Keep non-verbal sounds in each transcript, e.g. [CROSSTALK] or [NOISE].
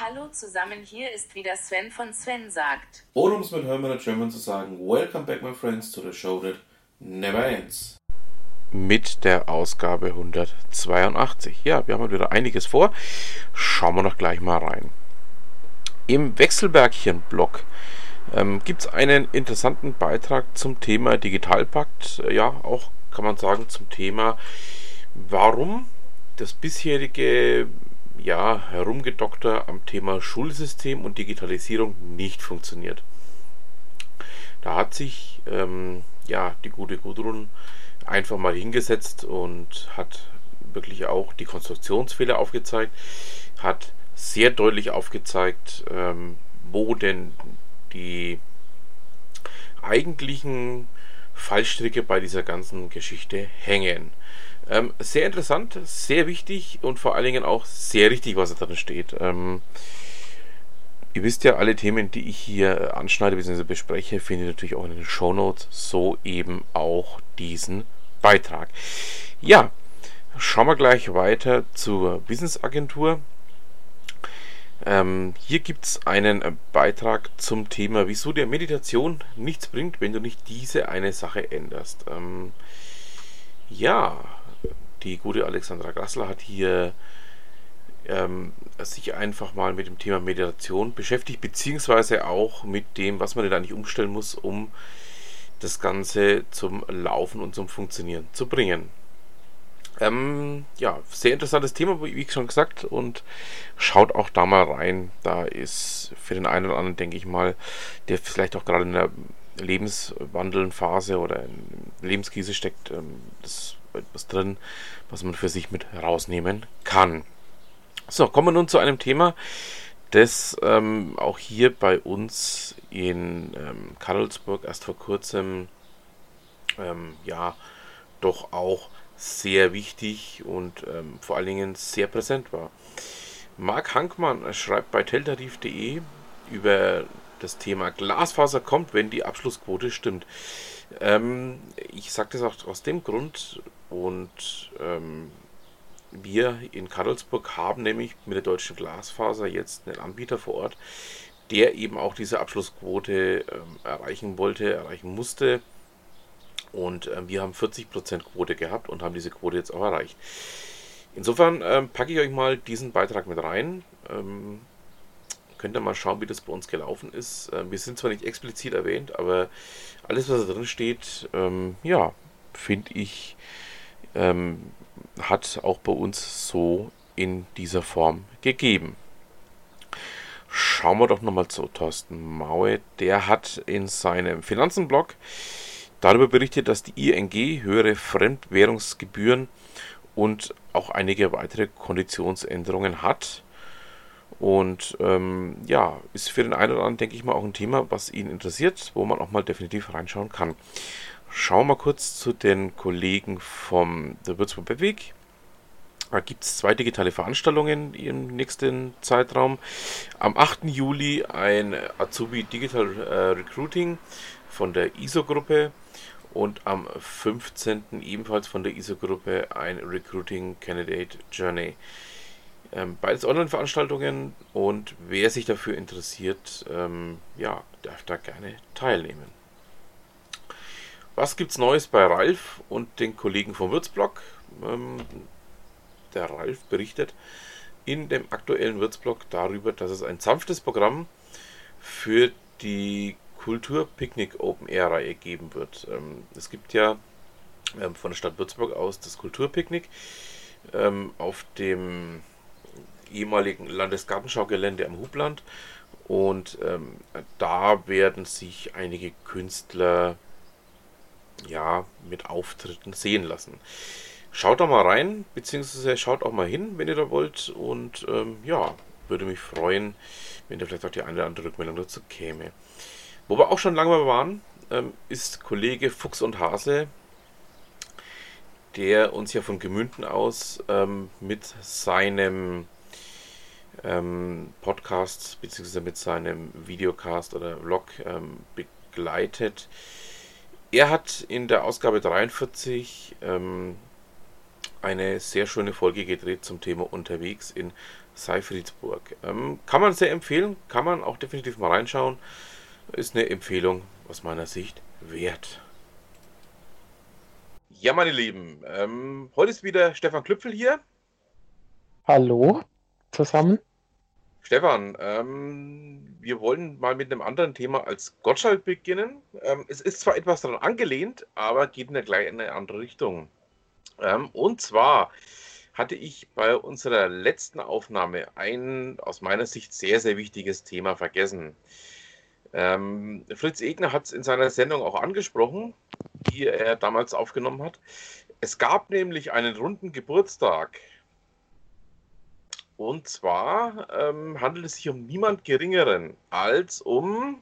Hallo zusammen, hier ist wieder Sven von Sven sagt. Oder um es mit Hermann German zu sagen, Welcome back my friends to the show that never ends. Mit der Ausgabe 182. Ja, wir haben heute wieder einiges vor. Schauen wir doch gleich mal rein. Im Wechselbergchen-Blog ähm, gibt es einen interessanten Beitrag zum Thema Digitalpakt. Ja, auch kann man sagen zum Thema, warum das bisherige ja, Herumgedokter am Thema Schulsystem und Digitalisierung nicht funktioniert. Da hat sich ähm, ja, die gute Gudrun einfach mal hingesetzt und hat wirklich auch die Konstruktionsfehler aufgezeigt, hat sehr deutlich aufgezeigt, ähm, wo denn die eigentlichen Fallstricke bei dieser ganzen Geschichte hängen. Ähm, sehr interessant, sehr wichtig und vor allen Dingen auch sehr richtig, was da drin steht. Ähm, ihr wisst ja, alle Themen, die ich hier anschneide bzw. bespreche, findet ihr natürlich auch in den Show Notes, so eben auch diesen Beitrag. Ja, schauen wir gleich weiter zur Business Agentur. Ähm, hier gibt es einen Beitrag zum Thema, wieso dir Meditation nichts bringt, wenn du nicht diese eine Sache änderst. Ähm, ja, die gute Alexandra Grassler hat hier ähm, sich einfach mal mit dem Thema Meditation beschäftigt, beziehungsweise auch mit dem, was man denn eigentlich umstellen muss, um das Ganze zum Laufen und zum Funktionieren zu bringen. Ähm, ja, sehr interessantes Thema, wie schon gesagt, und schaut auch da mal rein. Da ist für den einen oder anderen, denke ich mal, der vielleicht auch gerade in der Lebenswandelnphase oder Lebenskrise steckt, ähm, das etwas drin, was man für sich mit rausnehmen kann. So, kommen wir nun zu einem Thema, das ähm, auch hier bei uns in ähm, Karlsburg erst vor kurzem ähm, ja doch auch sehr wichtig und ähm, vor allen Dingen sehr präsent war. Marc Hankmann schreibt bei teltarif.de über das Thema Glasfaser kommt, wenn die Abschlussquote stimmt. Ähm, ich sage das auch aus dem Grund und ähm, wir in Karlsburg haben nämlich mit der deutschen Glasfaser jetzt einen Anbieter vor Ort, der eben auch diese Abschlussquote ähm, erreichen wollte, erreichen musste. Und ähm, wir haben 40% Quote gehabt und haben diese Quote jetzt auch erreicht. Insofern ähm, packe ich euch mal diesen Beitrag mit rein. Ähm, Könnt ihr mal schauen, wie das bei uns gelaufen ist. Ähm, wir sind zwar nicht explizit erwähnt, aber alles, was da drin steht, ähm, ja, finde ich, ähm, hat auch bei uns so in dieser Form gegeben. Schauen wir doch nochmal zu Thorsten Maue. Der hat in seinem Finanzenblog darüber berichtet, dass die ING höhere Fremdwährungsgebühren und auch einige weitere Konditionsänderungen hat. Und ähm, ja, ist für den einen oder anderen, denke ich mal, auch ein Thema, was ihn interessiert, wo man auch mal definitiv reinschauen kann. Schauen wir mal kurz zu den Kollegen vom der Würzburg Beweg. Da gibt es zwei digitale Veranstaltungen im nächsten Zeitraum. Am 8. Juli ein Azubi Digital äh, Recruiting von der ISO-Gruppe und am 15. ebenfalls von der ISO-Gruppe ein Recruiting Candidate Journey. Ähm, beides Online-Veranstaltungen und wer sich dafür interessiert, ähm, ja, darf da gerne teilnehmen. Was gibt's Neues bei Ralf und den Kollegen vom Würzblog? Ähm, der Ralf berichtet in dem aktuellen Würzblog darüber, dass es ein sanftes Programm für die Kulturpicknick Open Air Reihe geben wird. Ähm, es gibt ja ähm, von der Stadt Würzburg aus das Kulturpicknick ähm, auf dem ehemaligen Landesgartenschaugelände am Hubland. Und ähm, da werden sich einige Künstler ja mit Auftritten sehen lassen. Schaut da mal rein, beziehungsweise schaut auch mal hin, wenn ihr da wollt. Und ähm, ja, würde mich freuen, wenn da vielleicht auch die eine oder andere Rückmeldung dazu käme. Wo wir auch schon lange mal waren, ähm, ist Kollege Fuchs und Hase, der uns ja von Gemünden aus ähm, mit seinem ähm, Podcast bzw. mit seinem Videocast oder Vlog ähm, begleitet. Er hat in der Ausgabe 43 ähm, eine sehr schöne Folge gedreht zum Thema unterwegs in Seifriedsburg. Ähm, kann man sehr empfehlen, kann man auch definitiv mal reinschauen. Ist eine Empfehlung aus meiner Sicht wert. Ja, meine Lieben, ähm, heute ist wieder Stefan Klüpfel hier. Hallo zusammen. Stefan, ähm, wir wollen mal mit einem anderen Thema als Gottschalk beginnen. Ähm, es ist zwar etwas daran angelehnt, aber geht in eine, gleich in eine andere Richtung. Ähm, und zwar hatte ich bei unserer letzten Aufnahme ein aus meiner Sicht sehr, sehr wichtiges Thema vergessen. Ähm, Fritz Egner hat es in seiner Sendung auch angesprochen, die er damals aufgenommen hat. Es gab nämlich einen runden Geburtstag und zwar ähm, handelt es sich um niemand Geringeren als um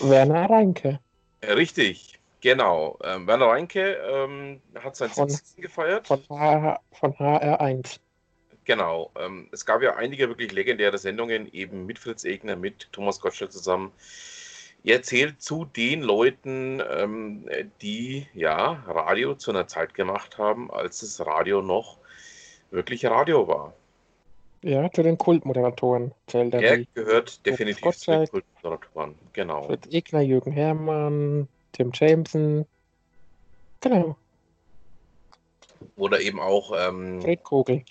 Werner Reinke. Äh, richtig, genau. Ähm, Werner Reinke ähm, hat sein Von- 70. gefeiert. Von, H von HR1. Genau. Ähm, es gab ja einige wirklich legendäre Sendungen, eben mit Fritz Egner, mit Thomas Gottschalk zusammen. Er zählt zu den Leuten, ähm, die ja Radio zu einer Zeit gemacht haben, als das Radio noch wirklich Radio war. Ja, zu den Kultmoderatoren zählt er. Er gehört definitiv zu den. Kultmoderatoren. Genau. Fritz Egner, Jürgen Herrmann, Tim Jameson. Genau, Oder eben auch ähm, Fred Kogel.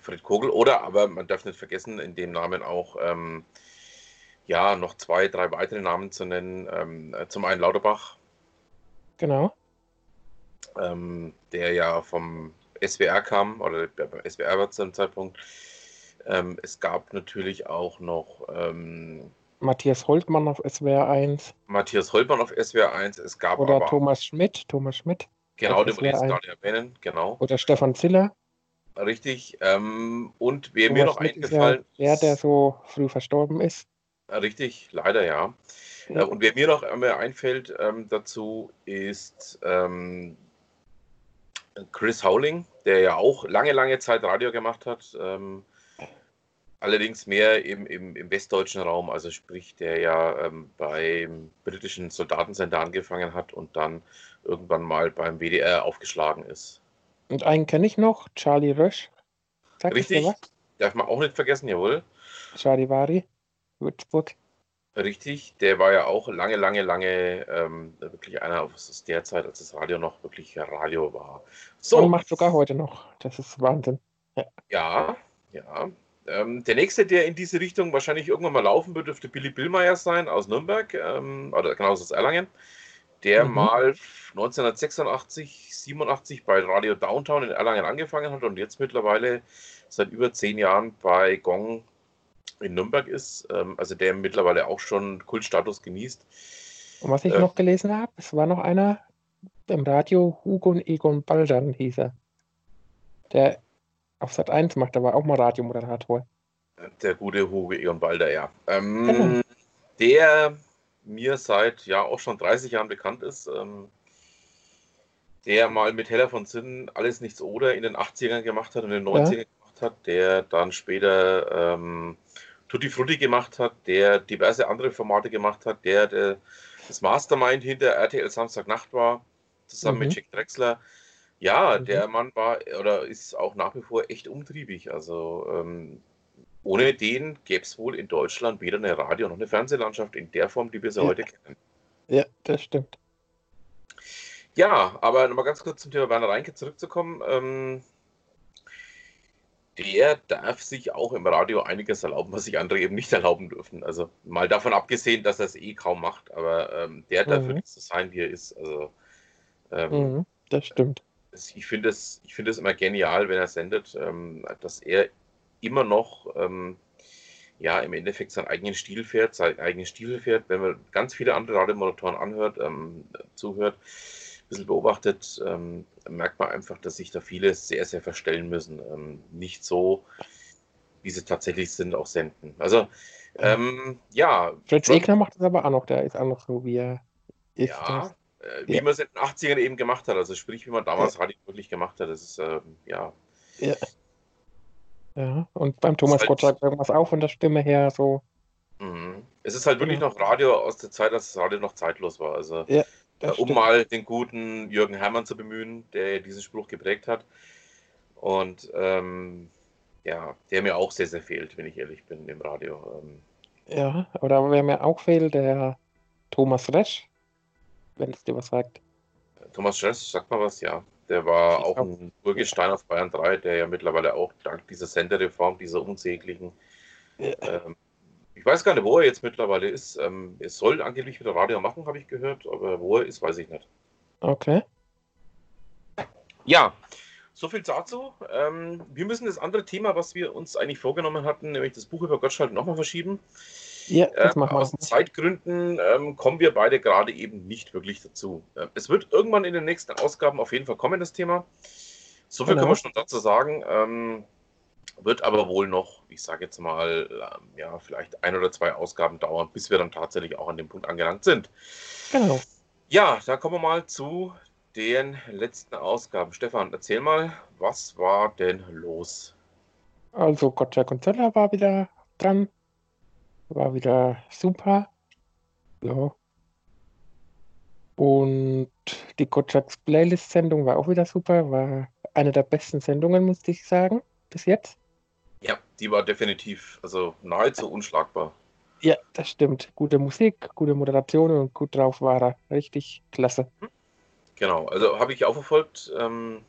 Fred Kogel. Oder, aber man darf nicht vergessen, in dem Namen auch ähm, ja noch zwei, drei weitere Namen zu nennen. Ähm, äh, zum einen Lauterbach, Genau. ähm, der ja vom SWR kam, oder der beim SWR war zu dem Zeitpunkt. Ähm, es gab natürlich auch noch ähm, Matthias Holtmann auf SWR 1. Matthias Holtmann auf SWR 1. Es gab Oder aber Thomas Schmidt. Thomas Schmidt. genau, den wollte ich jetzt nicht erwähnen. Genau, Oder Stefan Ziller. richtig. Ähm, und wer mir Thomas noch Schmidt ist eingefallen ja der, der so früh verstorben ist. Äh, Richtig, leider ja. Ja. Äh, Und wer mir noch einmal einfällt ähm, dazu, ist ähm, Chris Howling, der ja auch lange, lange Zeit Radio gemacht hat. Ähm, allerdings mehr im, im, im westdeutschen Raum, also sprich, der ja ähm, beim britischen Soldatensender angefangen hat und dann irgendwann mal beim WDR aufgeschlagen ist. Und einen kenne ich noch, Charlie es dir Richtig, darf man auch nicht vergessen, jawohl. Charivari, Würzburg. Richtig, der war ja auch lange, lange, lange ähm, wirklich einer aus der Zeit, als das Radio noch wirklich Radio war. So, Und macht sogar heute noch. Das ist Wahnsinn. ja, ja. Ähm, der nächste, der in diese Richtung wahrscheinlich irgendwann mal laufen wird, dürfte Billy Billmeier sein aus Nürnberg, ähm, oder genauso aus Erlangen, der Mhm. mal 1986, 87 bei Radio Downtown in Erlangen angefangen hat und jetzt mittlerweile seit über zehn Jahren bei Gong in Nürnberg ist, ähm, also der mittlerweile auch schon Kultstatus genießt. Und was ich Äh. noch gelesen habe, es war noch einer im Radio, Hugo Egon Baldan hieß er. Der auf Sat 1 macht, war auch mal Radiomoderator. Der gute Hugo Egon Balder, ja. Ähm, Genau. Der mir seit ja auch schon 30 Jahren bekannt ist. Ähm, der mal mit Heller von Zinn alles nichts oder in den 80ern gemacht hat und in den 90ern gemacht hat, der dann später ähm, Tutti Frutti gemacht hat, der diverse andere Formate gemacht hat, der, der das Mastermind hinter RTL Samstagnacht war, zusammen Mhm. mit Jack Drexler. Ja, Mhm. der Mann war oder ist auch nach wie vor echt umtriebig. Also ähm, ohne den gäbe es wohl in Deutschland weder eine Radio- noch eine Fernsehlandschaft in der Form, die wir sie Ja. heute kennen. Ja, das stimmt. Ja, aber nochmal ganz kurz zum Thema Werner Reinke zurückzukommen. Ähm, der darf sich auch im Radio einiges erlauben, was sich andere eben nicht erlauben dürfen. Also mal davon abgesehen, dass er es eh kaum macht, aber ähm, der darf Mhm. wirklich so sein, wie er ist. Also ähm, Mhm, das stimmt. Ich finde es, ich finde es immer genial, wenn er sendet, ähm, dass er immer noch ähm, ja im Endeffekt seinen eigenen Stil fährt, seinen eigenen Stil fährt. Wenn man ganz viele andere Radiomoderatoren anhört, ähm, zuhört, ein bisschen beobachtet, merkt man einfach, dass sich da viele sehr, sehr verstellen müssen. Nicht so, wie sie tatsächlich sind, auch senden. Also ähm, ja, Fritz Egner macht das aber auch noch, der ist auch noch so, wie er ist. ja, wie Ja. man es in den 80ern eben gemacht hat. Also sprich, wie man damals Radio wirklich gemacht hat. Das ist ähm, ja Ja, und beim Thomas halt- Gottschalk irgendwas auch von der Stimme her so. Mhm. Es ist halt wirklich noch Radio aus der Zeit, als das Radio noch zeitlos war. Also, Ja, äh, um stimmt. mal den guten Jürgen Herrmann zu bemühen, der diesen Spruch geprägt hat. Und ähm, ja, der mir auch sehr, sehr fehlt, wenn ich ehrlich bin, im Radio. Ähm, Ja, oder wer mir auch fehlt, der Thomas Resch, wenn es dir was sagt. Thomas Stress, sagt mal was, ja. Der war auch ein Urgestein auf Bayern 3, der ja mittlerweile auch dank dieser Senderreform, dieser unsäglichen, Ja. ähm, ich weiß gar nicht, wo er jetzt mittlerweile ist. Ähm, er soll angeblich wieder Radio machen, habe ich gehört, aber wo er ist, weiß ich nicht. Okay. Ja, so viel dazu. Ähm, wir müssen das andere Thema, was wir uns eigentlich vorgenommen hatten, nämlich das Buch über Gottschalk, nochmal verschieben. Ja, Ähm, aus Zeitgründen ähm, kommen wir beide gerade eben nicht wirklich dazu. Ähm, es wird irgendwann in den nächsten Ausgaben auf jeden Fall kommen, das Thema. So viel Genau. können wir schon dazu sagen. Ähm, wird aber wohl noch, ich sage jetzt mal, ähm, ja, vielleicht ein oder zwei Ausgaben dauern, bis wir dann tatsächlich auch an dem Punkt angelangt sind. Genau. Ja, da kommen wir mal zu den letzten Ausgaben. Stefan, erzähl mal, was war denn los? Also Gottschalk und Zöller war wieder dran. War wieder super. Ja. Und die Gottschalks Playlist-Sendung war auch wieder super. War eine der besten Sendungen, musste ich sagen, bis jetzt. Ja, die war definitiv, also nahezu unschlagbar. Ja, das stimmt. Gute Musik, gute Moderation und gut drauf war er. Richtig klasse. Genau, also habe ich auch verfolgt. Ähm,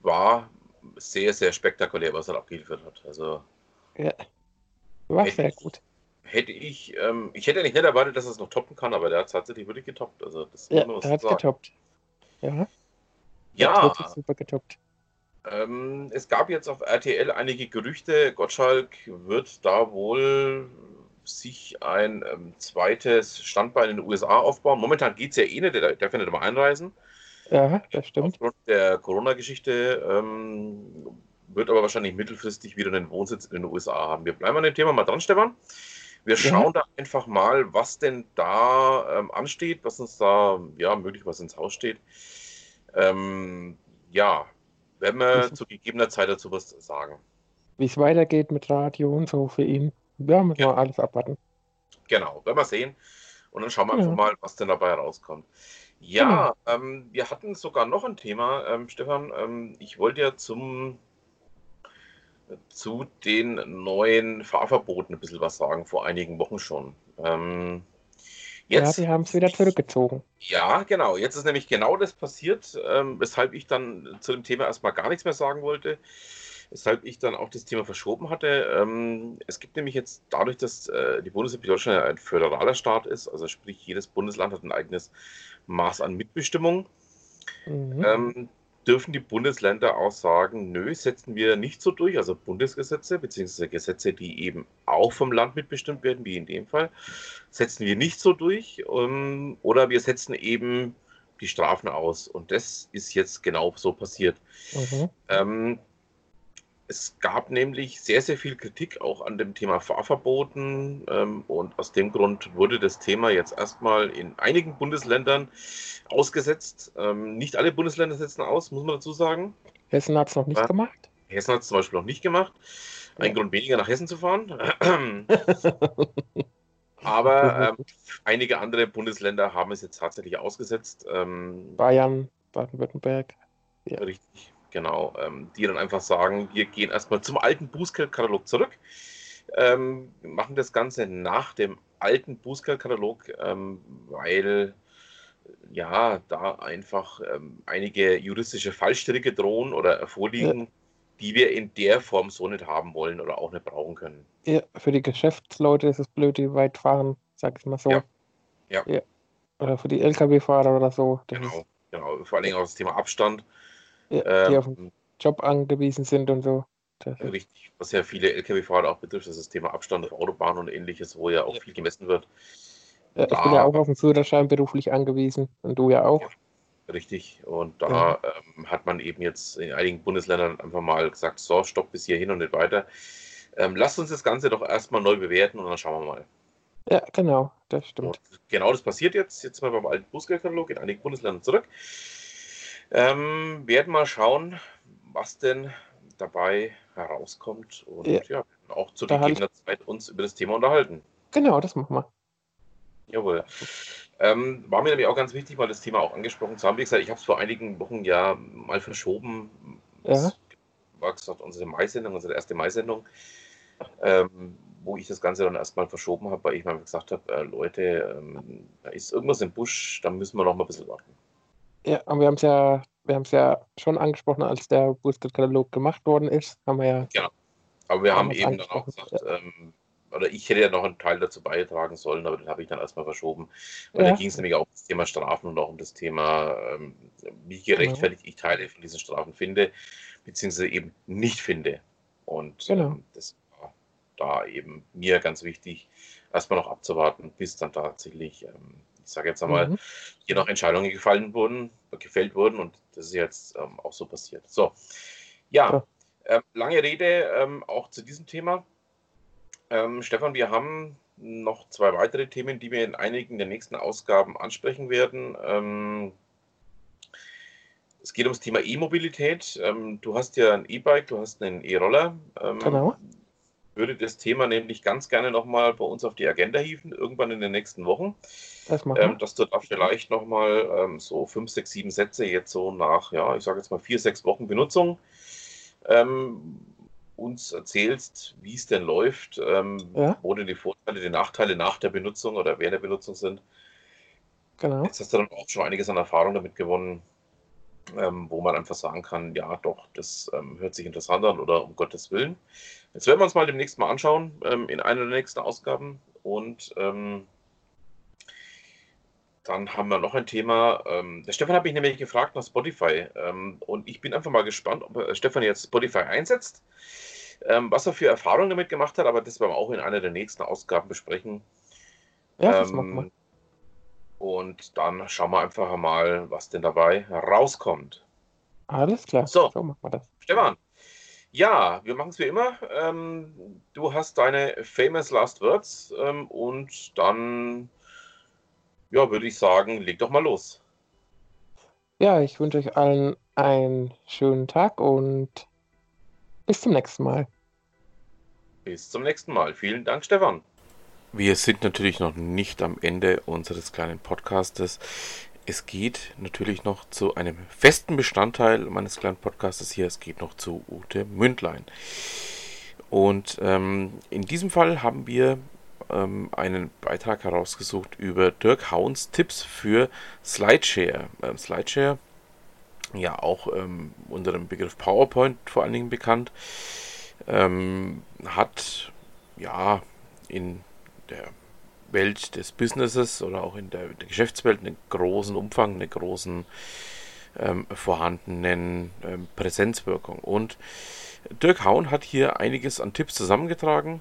war sehr, sehr spektakulär, was er abgeliefert hat. Also Ja. War sehr ich- gut. hätte ich, ähm, ich hätte eigentlich nicht erwartet, dass er es noch toppen kann, aber der hat es tatsächlich wirklich getoppt. Also das Ja, der hat sagen. getoppt. Ja, der hat Ja, super getoppt. ähm, es gab jetzt auf RTL einige Gerüchte, Gottschalk wird da wohl sich ein ähm, zweites Standbein in den USA aufbauen. Momentan geht es ja eh nicht, der darf ja nicht mal einreisen. Ja, das stimmt. Aufgrund der Corona-Geschichte ähm, wird aber wahrscheinlich mittelfristig wieder einen Wohnsitz in den USA haben. Wir bleiben an dem Thema mal dran, Stefan. Wir Ja. schauen da einfach mal, was denn da ähm, ansteht, was uns da ja möglich was ins Haus steht. Ähm, ja, werden wir Mhm. zu gegebener Zeit dazu was sagen. Wie es weitergeht mit Radio und so für ihn. Ja, müssen Ja. wir alles abwarten. Genau, werden wir sehen. Und dann schauen wir Genau. einfach mal, was denn dabei rauskommt. Ja, ähm, wir hatten sogar noch ein Thema, ähm, Stefan. Ähm, ich wollte ja zum zu den neuen Fahrverboten ein bisschen was sagen, vor einigen Wochen schon. Ähm, Ja, jetzt, die haben es wieder zurückgezogen. ja, genau. Jetzt ist nämlich genau das passiert, ähm, weshalb ich dann zu dem Thema erstmal gar nichts mehr sagen wollte. Weshalb ich dann auch das Thema verschoben hatte. Ähm, es gibt nämlich jetzt dadurch, dass äh, die Bundesrepublik Deutschland ja ein föderaler Staat ist, also sprich jedes Bundesland hat ein eigenes Maß an Mitbestimmung, Mhm. Dürfen die Bundesländer auch sagen, nö, setzen wir nicht so durch, also Bundesgesetze beziehungsweise Gesetze, die eben auch vom Land mitbestimmt werden, wie in dem Fall, setzen wir nicht so durch ähm, oder wir setzen eben die Strafen aus. Und das ist jetzt genau so passiert. Mhm. Ähm, es gab nämlich sehr, sehr viel Kritik auch an dem Thema Fahrverboten ähm, und aus dem Grund wurde das Thema jetzt erstmal in einigen Bundesländern ausgesetzt. Ähm, nicht alle Bundesländer setzen aus, muss man dazu sagen. Hessen hat es noch nicht Ja. gemacht. Hessen hat es zum Beispiel noch nicht gemacht. Ein Ja. Grund weniger nach Hessen zu fahren. [LAUGHS] Aber ähm, einige andere Bundesländer haben es jetzt tatsächlich ausgesetzt. Ähm, Bayern, Baden-Württemberg. Ja. Richtig, genau. Ähm, die dann einfach sagen, wir gehen erstmal zum alten Bußgeldkatalog zurück, ähm, machen das Ganze nach dem alten Bußgeldkatalog, ähm, weil ja da einfach ähm, einige juristische Fallstricke drohen oder vorliegen, die wir in der Form so nicht haben wollen oder auch nicht brauchen können. Ja, für die Geschäftsleute ist es blöd, die weit fahren, sag ich mal so. Ja. Ja. Oder für die Lkw-Fahrer oder so. Das Genau, genau. Vor allen Dingen auch das Thema Abstand. Ja, die auf den Ähm, Job angewiesen sind und so. Richtig, was ja viele Lkw-Fahrer auch betrifft, das ist das Thema Abstand auf Autobahnen und ähnliches, wo ja auch Ja. viel gemessen wird. ja, ich bin ja auch auf den Führerschein beruflich angewiesen und du ja auch. Richtig. Und da ähm, hat man eben jetzt in einigen Bundesländern einfach mal gesagt, so, stopp bis hierhin und nicht weiter. Ähm, lasst uns das Ganze doch erstmal neu bewerten und dann schauen wir mal. Ja, genau, das stimmt. Und genau das passiert jetzt. Jetzt mal beim alten Bußgeldkatalog in einigen Bundesländern zurück. Ähm, werden mal schauen, was denn dabei herauskommt und Ja. ja, auch zu Da gegebener Zeit uns über das Thema unterhalten. Genau, das machen wir. Jawohl. Ähm, war mir nämlich auch ganz wichtig, mal das Thema auch angesprochen zu haben. Wie gesagt, ich habe es vor einigen Wochen ja mal verschoben. Ja. war gesagt, unsere Mai-Sendung, unsere erste Mai-Sendung, ähm, wo ich das Ganze dann erstmal verschoben habe, weil ich mal gesagt habe, äh, Leute, ähm, da ist irgendwas im Busch, da müssen wir noch mal ein bisschen warten. Ja, aber wir haben es ja, wir haben es ja schon angesprochen, als der Boosted-Katalog gemacht worden ist, haben wir ja. Genau. Aber wir haben eben dann auch gesagt, ja. ähm, oder ich hätte ja noch einen Teil dazu beitragen sollen, aber den habe ich dann erstmal verschoben. Und ja. da ging es nämlich auch um das Thema Strafen und auch um das Thema, ähm, wie gerechtfertigt genau. ich Teile von diesen Strafen finde, beziehungsweise eben nicht finde. Und genau. ähm, das war da eben mir ganz wichtig, erstmal noch abzuwarten, bis dann tatsächlich, ähm, ich sage jetzt einmal, mhm. hier noch Entscheidungen gefallen wurden, gefällt wurden und das ist jetzt ähm, auch so passiert. So, ja, ja. Ähm, lange Rede ähm, auch zu diesem Thema. Ähm, Stefan, wir haben noch zwei weitere Themen, die wir in einigen der nächsten Ausgaben ansprechen werden. Ähm, es geht ums Thema E-Mobilität. Ähm, du hast ja ein E-Bike, du hast einen E-Roller. Ähm, genau. Würde das Thema nämlich ganz gerne nochmal bei uns auf die Agenda hieven, irgendwann in den nächsten Wochen. Das machen ähm, dass du da vielleicht nochmal ähm, so fünf, sechs, sieben Sätze jetzt so nach, ja, ich sage jetzt mal vier, sechs Wochen Benutzung ähm, uns erzählst, wie es denn läuft, ähm, ja. wo denn die Vorteile, die Nachteile nach der Benutzung oder während der Benutzung sind. Genau. Jetzt hast du dann auch schon einiges an Erfahrung damit gewonnen, ähm, wo man einfach sagen kann, ja doch, das ähm, hört sich interessant an oder um Gottes Willen. Jetzt werden wir uns mal demnächst mal anschauen ähm, in einer der nächsten Ausgaben und ähm, dann haben wir noch ein Thema. Ähm, der Stefan hat mich nämlich gefragt nach Spotify. Ähm, und ich bin einfach mal gespannt, ob äh, Stefan jetzt Spotify einsetzt, was er für Erfahrungen damit gemacht hat. Aber das werden wir auch in einer der nächsten Ausgaben besprechen. Ja, das machen wir. Und dann schauen wir einfach mal, was denn dabei rauskommt. Alles klar. So, so machen wir das. Stefan. Ja, wir machen es wie immer. Ähm, du hast deine famous last words ähm, und dann ja, würde ich sagen, leg doch mal los. Ja, ich wünsche euch allen einen schönen Tag und bis zum nächsten Mal. Bis zum nächsten Mal. Vielen Dank, Stefan. Wir sind natürlich noch nicht am Ende unseres kleinen Podcastes. Es geht natürlich noch zu einem festen Bestandteil meines kleinen Podcastes hier. Es geht noch zu Ute Mündlein. Und ähm, in diesem Fall haben wir ähm, einen Beitrag herausgesucht über Dirk Hauns Tipps für Slideshare. Ähm, Slideshare, ja auch ähm, unter dem Begriff PowerPoint vor allen Dingen bekannt, ähm, hat ja in der Welt des Businesses oder auch in der, der Geschäftswelt einen großen Umfang, eine großen ähm, vorhandenen ähm, Präsenzwirkung. Und Dirk Haun hat hier einiges an Tipps zusammengetragen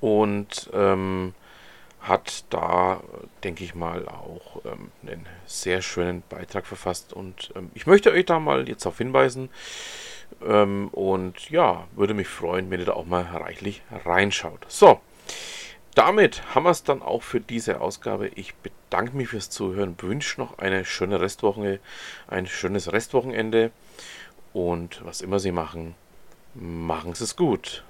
und ähm, hat da, denke ich mal, auch ähm, einen sehr schönen Beitrag verfasst. Und ähm, ich möchte euch da mal jetzt darauf hinweisen. Ähm, und ja, würde mich freuen, wenn ihr da auch mal reichlich reinschaut. So, damit haben wir es dann auch für diese Ausgabe. Ich bedanke mich fürs Zuhören, wünsche noch eine schöne Restwoche, ein schönes Restwochenende. Und was immer Sie machen, machen Sie es gut.